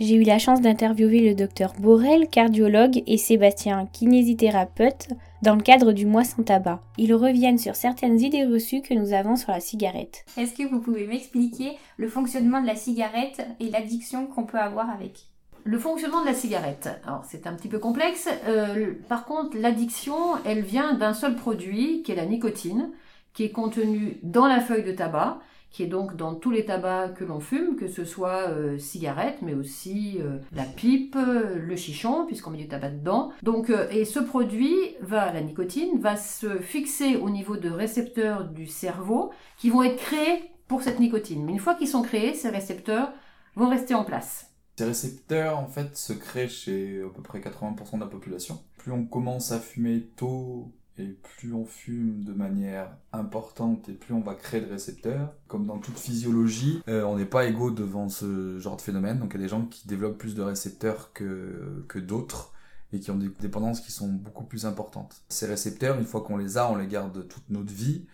J'ai eu la chance d'interviewer le docteur Borel, cardiologue, et Sébastien, kinésithérapeute, dans le cadre du mois sans tabac. Ils reviennent sur certaines idées reçues que nous avons sur la cigarette. Est-ce que vous pouvez m'expliquer le fonctionnement de la cigarette et l'addiction qu'on peut avoir avec? Le fonctionnement de la cigarette, alors c'est un petit peu complexe. Euh, par contre, l'addiction, elle vient d'un seul produit, qui est la nicotine, qui est contenu dans la feuille de tabac qui est donc dans tous les tabacs que l'on fume, que ce soit euh, cigarette, mais aussi euh, la pipe, le chichon, puisqu'on met du tabac dedans. Donc, euh, et ce produit va, la nicotine, va se fixer au niveau de récepteurs du cerveau qui vont être créés pour cette nicotine. Mais une fois qu'ils sont créés, ces récepteurs vont rester en place. Ces récepteurs, en fait, se créent chez à peu près 80% de la population. Plus on commence à fumer tôt et plus on fume de manière importante et plus on va créer de récepteurs. Comme dans toute physiologie, euh, on n'est pas égaux devant ce genre de phénomène. Donc il y a des gens qui développent plus de récepteurs que, que d'autres et qui ont des dépendances qui sont beaucoup plus importantes. Ces récepteurs, une fois qu'on les a, on les garde toute notre vie.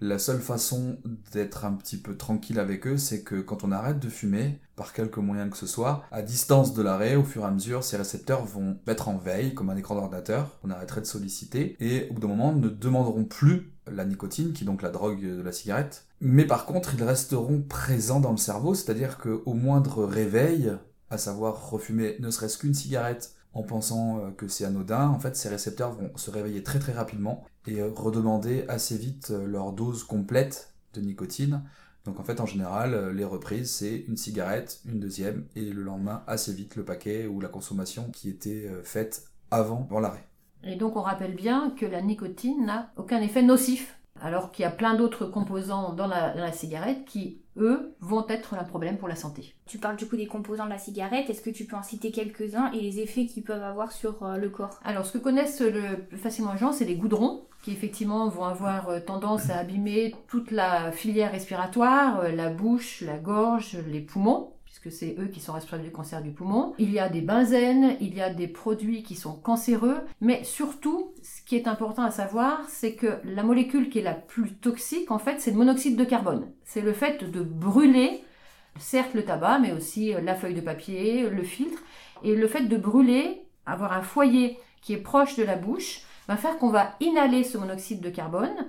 La seule façon d'être un petit peu tranquille avec eux, c'est que quand on arrête de fumer, par quelque moyen que ce soit, à distance de l'arrêt, au fur et à mesure, ces récepteurs vont mettre en veille, comme un écran d'ordinateur, on arrêterait de solliciter, et au bout d'un moment, ne demanderont plus la nicotine, qui est donc la drogue de la cigarette, mais par contre, ils resteront présents dans le cerveau, c'est-à-dire qu'au moindre réveil, à savoir refumer ne serait-ce qu'une cigarette en pensant euh, que c'est anodin, en fait, ces récepteurs vont se réveiller très très rapidement et euh, redemander assez vite euh, leur dose complète de nicotine. Donc en fait, en général, les reprises, c'est une cigarette, une deuxième, et le lendemain, assez vite, le paquet ou la consommation qui était faite avant, avant l'arrêt. Et donc on rappelle bien que la nicotine n'a aucun effet nocif alors qu'il y a plein d'autres composants dans la, cigarette qui, eux, vont être un problème pour la santé. Tu parles du coup des composants de la cigarette, est-ce que tu peux en citer quelques-uns et les effets qu'ils peuvent avoir sur euh, le corps? Alors, ce que connaissent le plus facilement les gens, c'est les goudrons, qui effectivement vont avoir euh, tendance à abîmer toute la filière respiratoire, euh, la bouche, la gorge, les poumons que c'est eux qui sont responsables du cancer du poumon. Il y a des benzènes, il y a des produits qui sont cancéreux, mais surtout, ce qui est important à savoir, c'est que la molécule qui est la plus toxique, en fait, c'est le monoxyde de carbone. C'est le fait de brûler, certes le tabac, mais aussi la feuille de papier, le filtre, et le fait de brûler, avoir un foyer qui est proche de la bouche, va faire qu'on va inhaler ce monoxyde de carbone,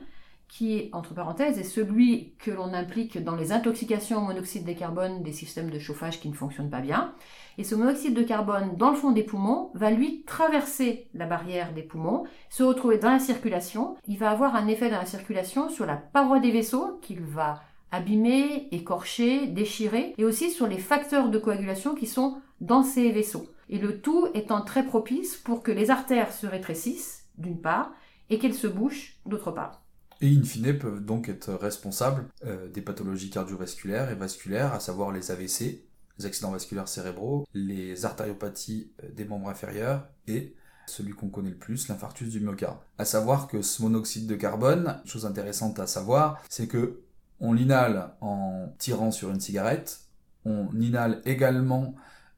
qui, entre parenthèses, est celui que l'on implique dans les intoxications au monoxyde de carbone des systèmes de chauffage qui ne fonctionnent pas bien. Et ce monoxyde de carbone, dans le fond des poumons, va lui traverser la barrière des poumons, se retrouver dans la circulation. Il va avoir un effet dans la circulation sur la paroi des vaisseaux qu'il va abîmer, écorcher, déchirer, et aussi sur les facteurs de coagulation qui sont dans ces vaisseaux. Et le tout étant très propice pour que les artères se rétrécissent, d'une part, et qu'elles se bouchent, d'autre part et in fine peuvent donc être responsables euh, des pathologies cardiovasculaires et vasculaires, à savoir les AVC, les accidents vasculaires cérébraux, les artériopathies euh, des membres inférieurs et celui qu'on connaît le plus, l'infarctus du myocarde. À savoir que ce monoxyde de carbone, chose intéressante à savoir, c'est que on l'inhale en tirant sur une cigarette, on inhale également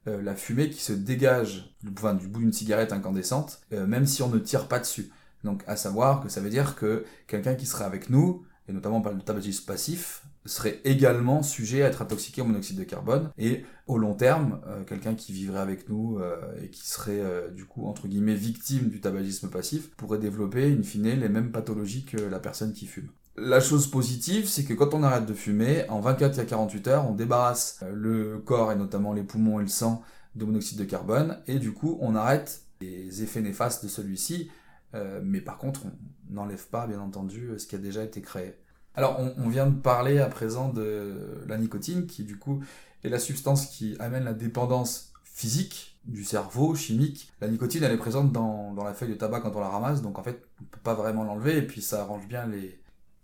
euh, la fumée qui se dégage du bout d'une cigarette incandescente, même si on ne tire pas dessus. Donc, à savoir que ça veut dire que quelqu'un qui serait avec nous, et notamment par le tabagisme passif, serait également sujet à être intoxiqué au monoxyde de carbone. Et au long terme, euh, quelqu'un qui vivrait avec nous euh, et qui serait euh, du coup entre guillemets victime du tabagisme passif pourrait développer in fine les mêmes pathologies que la personne qui fume. La chose positive, c'est que quand on arrête de fumer, en 24 à 48 heures, on débarrasse le corps et notamment les poumons et le sang de monoxyde de carbone et du coup on arrête les effets néfastes de celui-ci euh, mais par contre, on n'enlève pas, bien entendu, ce qui a déjà été créé. Alors, on, vient de parler à présent de la nicotine, qui du coup est la substance qui amène la dépendance physique du cerveau, chimique. La nicotine, elle est présente dans, la feuille de tabac quand on la ramasse, donc en fait, on peut pas vraiment l'enlever, et puis ça arrange bien les,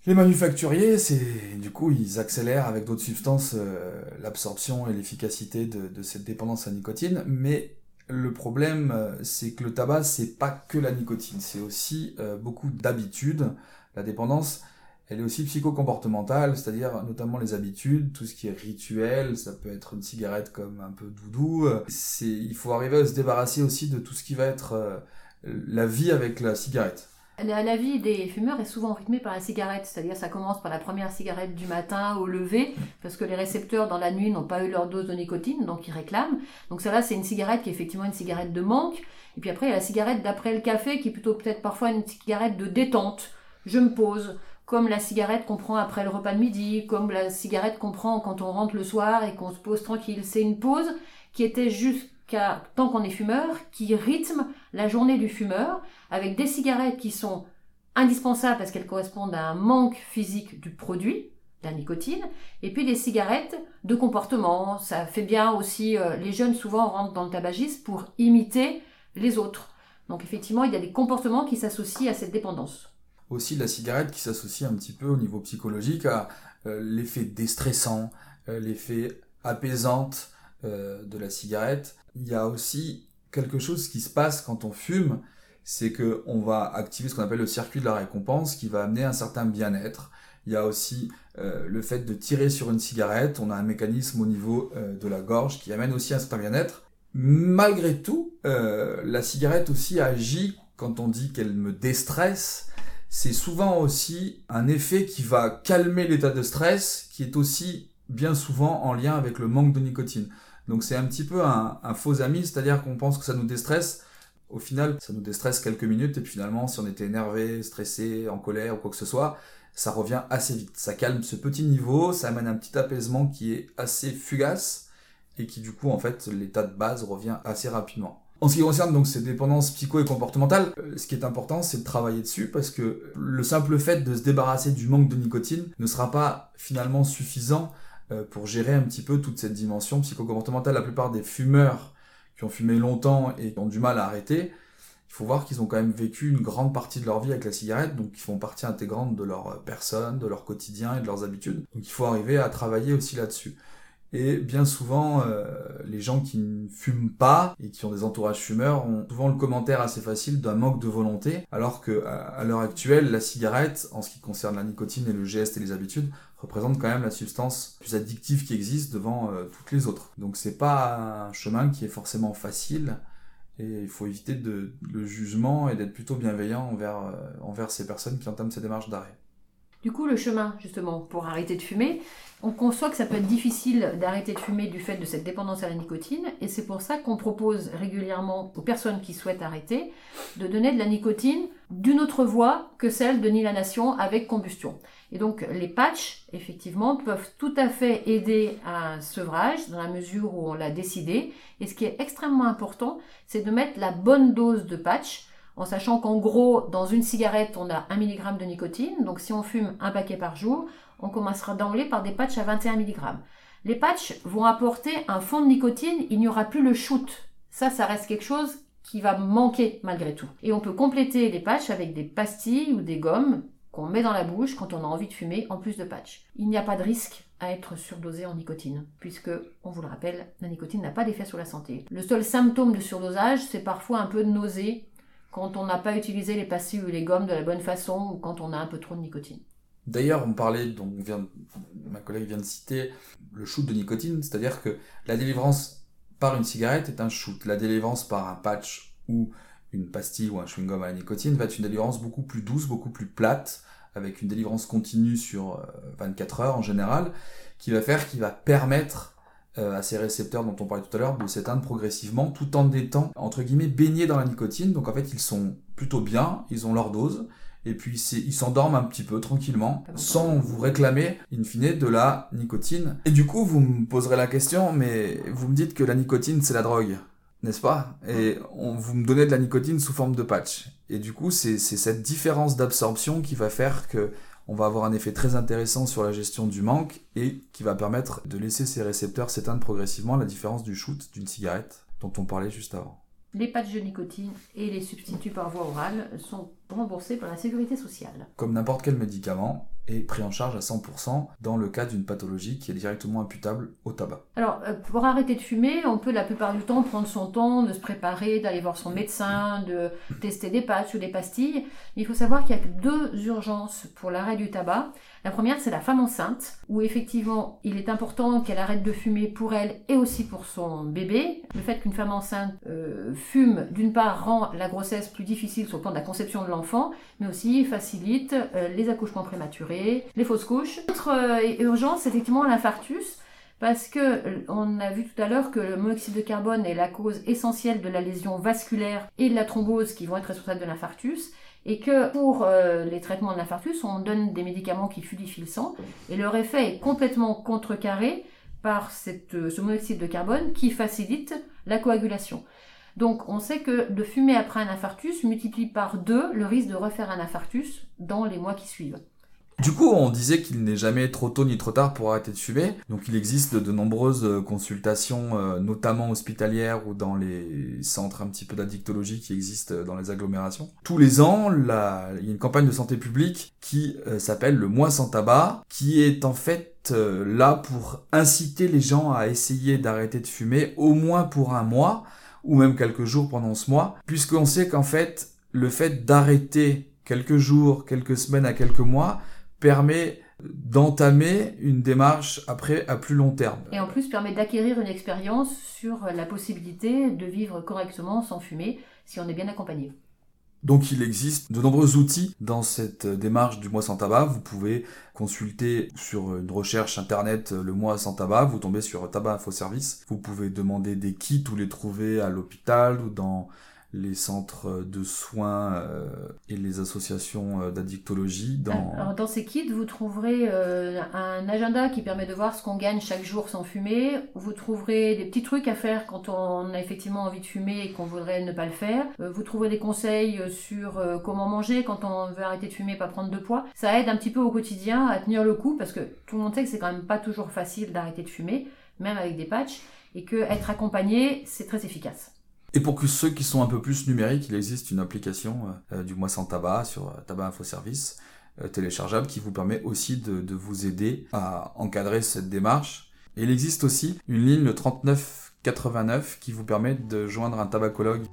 les manufacturiers, c'est du coup ils accélèrent avec d'autres substances euh, l'absorption et l'efficacité de, de, cette dépendance à la nicotine, mais le problème, euh, c'est que le tabac, c'est pas que la nicotine, c'est aussi euh, beaucoup d'habitudes. La dépendance, elle est aussi psychocomportementale, c'est-à-dire notamment les habitudes, tout ce qui est rituel, ça peut être une cigarette comme un peu doudou. Il faut arriver à se débarrasser aussi de tout ce qui va être euh, la vie avec la cigarette. La, vie des fumeurs est souvent rythmée par la cigarette, c'est-à-dire ça commence par la première cigarette du matin au lever, parce que les récepteurs dans la nuit n'ont pas eu leur dose de nicotine, donc ils réclament. Donc ça là, c'est une cigarette qui est effectivement une cigarette de manque. Et puis après, il y a la cigarette d'après le café, qui est plutôt peut-être parfois une cigarette de détente. Je me pose, comme la cigarette qu'on prend après le repas de midi, comme la cigarette qu'on prend quand on rentre le soir et qu'on se pose tranquille. C'est une pause qui était juste tant qu'on est fumeur, qui rythme la journée du fumeur, avec des cigarettes qui sont indispensables parce qu'elles correspondent à un manque physique du produit, la nicotine, et puis des cigarettes de comportement. Ça fait bien aussi, euh, les jeunes souvent rentrent dans le tabagisme pour imiter les autres. Donc effectivement, il y a des comportements qui s'associent à cette dépendance. Aussi la cigarette qui s'associe un petit peu au niveau psychologique à euh, l'effet déstressant, euh, l'effet apaisante de la cigarette il y a aussi quelque chose qui se passe quand on fume, c'est que on va activer ce qu'on appelle le circuit de la récompense qui va amener un certain bien-être. Il y a aussi euh, le fait de tirer sur une cigarette, on a un mécanisme au niveau euh, de la gorge qui amène aussi un certain bien-être. Malgré tout, euh, la cigarette aussi agit quand on dit qu'elle me déstresse. C'est souvent aussi un effet qui va calmer l'état de stress, qui est aussi bien souvent en lien avec le manque de nicotine. Donc c'est un petit peu un, faux ami, c'est-à-dire qu'on pense que ça nous déstresse. Au final, ça nous déstresse quelques minutes et puis finalement, si on était énervé, stressé, en colère ou quoi que ce soit, ça revient assez vite. Ça calme ce petit niveau, ça amène un petit apaisement qui est assez fugace et qui du coup, en fait, l'état de base revient assez rapidement. En ce qui concerne donc ces dépendances psycho et comportementales, euh, ce qui est important, c'est de travailler dessus parce que le simple fait de se débarrasser du manque de nicotine ne sera pas finalement suffisant pour gérer un petit peu toute cette dimension psychocomportementale. La plupart des fumeurs qui ont fumé longtemps et qui ont du mal à arrêter, il faut voir qu'ils ont quand même vécu une grande partie de leur vie avec la cigarette, donc ils font partie intégrante de leur personne, de leur quotidien et de leurs habitudes. Donc il faut arriver à travailler aussi là-dessus. Et bien souvent, euh, les gens qui ne fument pas et qui ont des entourages fumeurs ont souvent le commentaire assez facile d'un manque de volonté, alors que à l'heure actuelle, la cigarette, en ce qui concerne la nicotine et le geste et les habitudes, représente quand même la substance plus addictive qui existe devant euh, toutes les autres. Donc c'est pas un chemin qui est forcément facile et il faut éviter de, le jugement et d'être plutôt bienveillant envers, euh, envers ces personnes qui entament ces démarches d'arrêt. Du coup, le chemin, justement, pour arrêter de fumer, on conçoit que ça peut être difficile d'arrêter de fumer du fait de cette dépendance à la nicotine, et c'est pour ça qu'on propose régulièrement aux personnes qui souhaitent arrêter de donner de la nicotine d'une autre voie que celle de nilanation avec combustion. Et donc les patchs, effectivement, peuvent tout à fait aider à un sevrage dans la mesure où on l'a décidé. Et ce qui est extrêmement important, c'est de mettre la bonne dose de patch en sachant qu'en gros, dans une cigarette, on a 1 mg de nicotine. Donc si on fume un paquet par jour, on commencera d'emblée par des patchs à 21 mg. Les patchs vont apporter un fond de nicotine, il n'y aura plus le shoot. Ça, ça reste quelque chose qui va manquer malgré tout. Et on peut compléter les patchs avec des pastilles ou des gommes qu'on met dans la bouche quand on a envie de fumer en plus de patchs. Il n'y a pas de risque à être surdosé en nicotine, puisque, on vous le rappelle, la nicotine n'a pas d'effet sur la santé. Le seul symptôme de surdosage, c'est parfois un peu de nausée quand on n'a pas utilisé les pastilles ou les gommes de la bonne façon ou quand on a un peu trop de nicotine. D'ailleurs, on parlait, donc ma collègue vient de citer le shoot de nicotine, c'est-à-dire que la délivrance par une cigarette est un shoot. La délivrance par un patch ou une pastille ou un chewing-gum à la nicotine va être une délivrance beaucoup plus douce, beaucoup plus plate, avec une délivrance continue sur 24 euh, heures en général, qui va faire, qui va permettre à ces récepteurs dont on parlait tout à l'heure de s'éteindre progressivement tout en étant entre guillemets baignés dans la nicotine. Donc en fait ils sont plutôt bien, ils ont leur dose et puis ils s'endorment un petit peu tranquillement sans vous réclamer in fine de la nicotine. Et du coup vous me poserez la question mais vous me dites que la nicotine c'est la drogue n'est-ce pas? Et on, vous me donnez de la nicotine sous forme de patch. Et du coup, c'est cette différence d'absorption qui va faire que on va avoir un effet très intéressant sur la gestion du manque et qui va permettre de laisser ces récepteurs s'éteindre progressivement, la différence du shoot d'une cigarette dont on parlait juste avant. Les patchs de nicotine et les substituts par voie orale sont remboursés par la sécurité sociale. Comme n'importe quel médicament, est pris en charge à 100% dans le cas d'une pathologie qui est directement imputable au tabac. Alors, euh, pour arrêter de fumer, on peut la plupart du temps prendre son temps, de se préparer, d'aller voir son médecin, de tester des patchs ou des pastilles. il faut savoir qu'il y a deux urgences pour l'arrêt du tabac. La première, c'est la femme enceinte, où effectivement, il est important qu'elle arrête de fumer pour elle et aussi pour son bébé. Le fait qu'une femme enceinte euh, fume, d'une part, rend la grossesse plus difficile sur le plan de la conception de l'enfant, mais aussi facilite euh, les accouchements prématurés, les fausses couches. Autre euh, urgence, c'est effectivement l'infarctus parce que on a vu tout à l'heure que le monoxyde de carbone est la cause essentielle de la lésion vasculaire et de la thrombose qui vont être responsables de l'infarctus et que pour euh, les traitements de l'infarctus, on donne des médicaments qui fluidifient le sang, et leur effet est complètement contrecarré par euh, ce monoxyde de carbone qui facilite la coagulation. Donc on sait que de fumer après un infarctus multiplie par deux le risque de refaire un infarctus dans les mois qui suivent. Du coup, on disait qu'il n'est jamais trop tôt ni trop tard pour arrêter de fumer. Donc il existe de nombreuses euh, consultations, euh, notamment hospitalières ou dans les centres un petit peu d'addictologie qui existent dans les agglomérations. Tous les ans, il y a une campagne de santé publique qui euh, s'appelle le Mois sans tabac, qui est en fait là pour inciter les gens à essayer d'arrêter de fumer au moins pour un mois ou même quelques jours pendant ce mois, puisqu'on sait qu'en fait, le fait d'arrêter quelques jours, quelques semaines à quelques mois, permet d'entamer une démarche après à plus long terme. Et en plus permet d'acquérir une expérience sur la possibilité de vivre correctement sans fumer si on est bien accompagné. Donc il existe de nombreux outils dans cette démarche du mois sans tabac. Vous pouvez consulter sur une recherche internet le mois sans tabac, vous tombez sur Tabac Info Service. Vous pouvez demander des kits ou les trouver à l'hôpital ou dans les centres de soins euh, et les associations euh, d'addictologie. Dans... Alors, dans ces kits, vous trouverez euh, un agenda qui permet de voir ce qu'on gagne chaque jour sans fumer. Vous trouverez des petits trucs à faire quand on a effectivement envie de fumer et qu'on voudrait ne pas le faire. vous trouverez des conseils sur comment manger quand on veut arrêter de fumer et pas prendre de poids. Ça aide un petit peu au quotidien à tenir le coup parce que tout le monde sait que c'est quand même pas toujours facile d'arrêter de fumer, même avec des patchs, et que être accompagné, c'est très efficace. Et pour ceux qui sont un peu plus numériques, il existe une application euh, du mois sans tabac sur euh, Tabac Info Service euh, téléchargeable qui vous permet aussi de, de, vous aider à encadrer cette démarche. Et il existe aussi une ligne le 3989 qui vous permet de joindre un tabacologue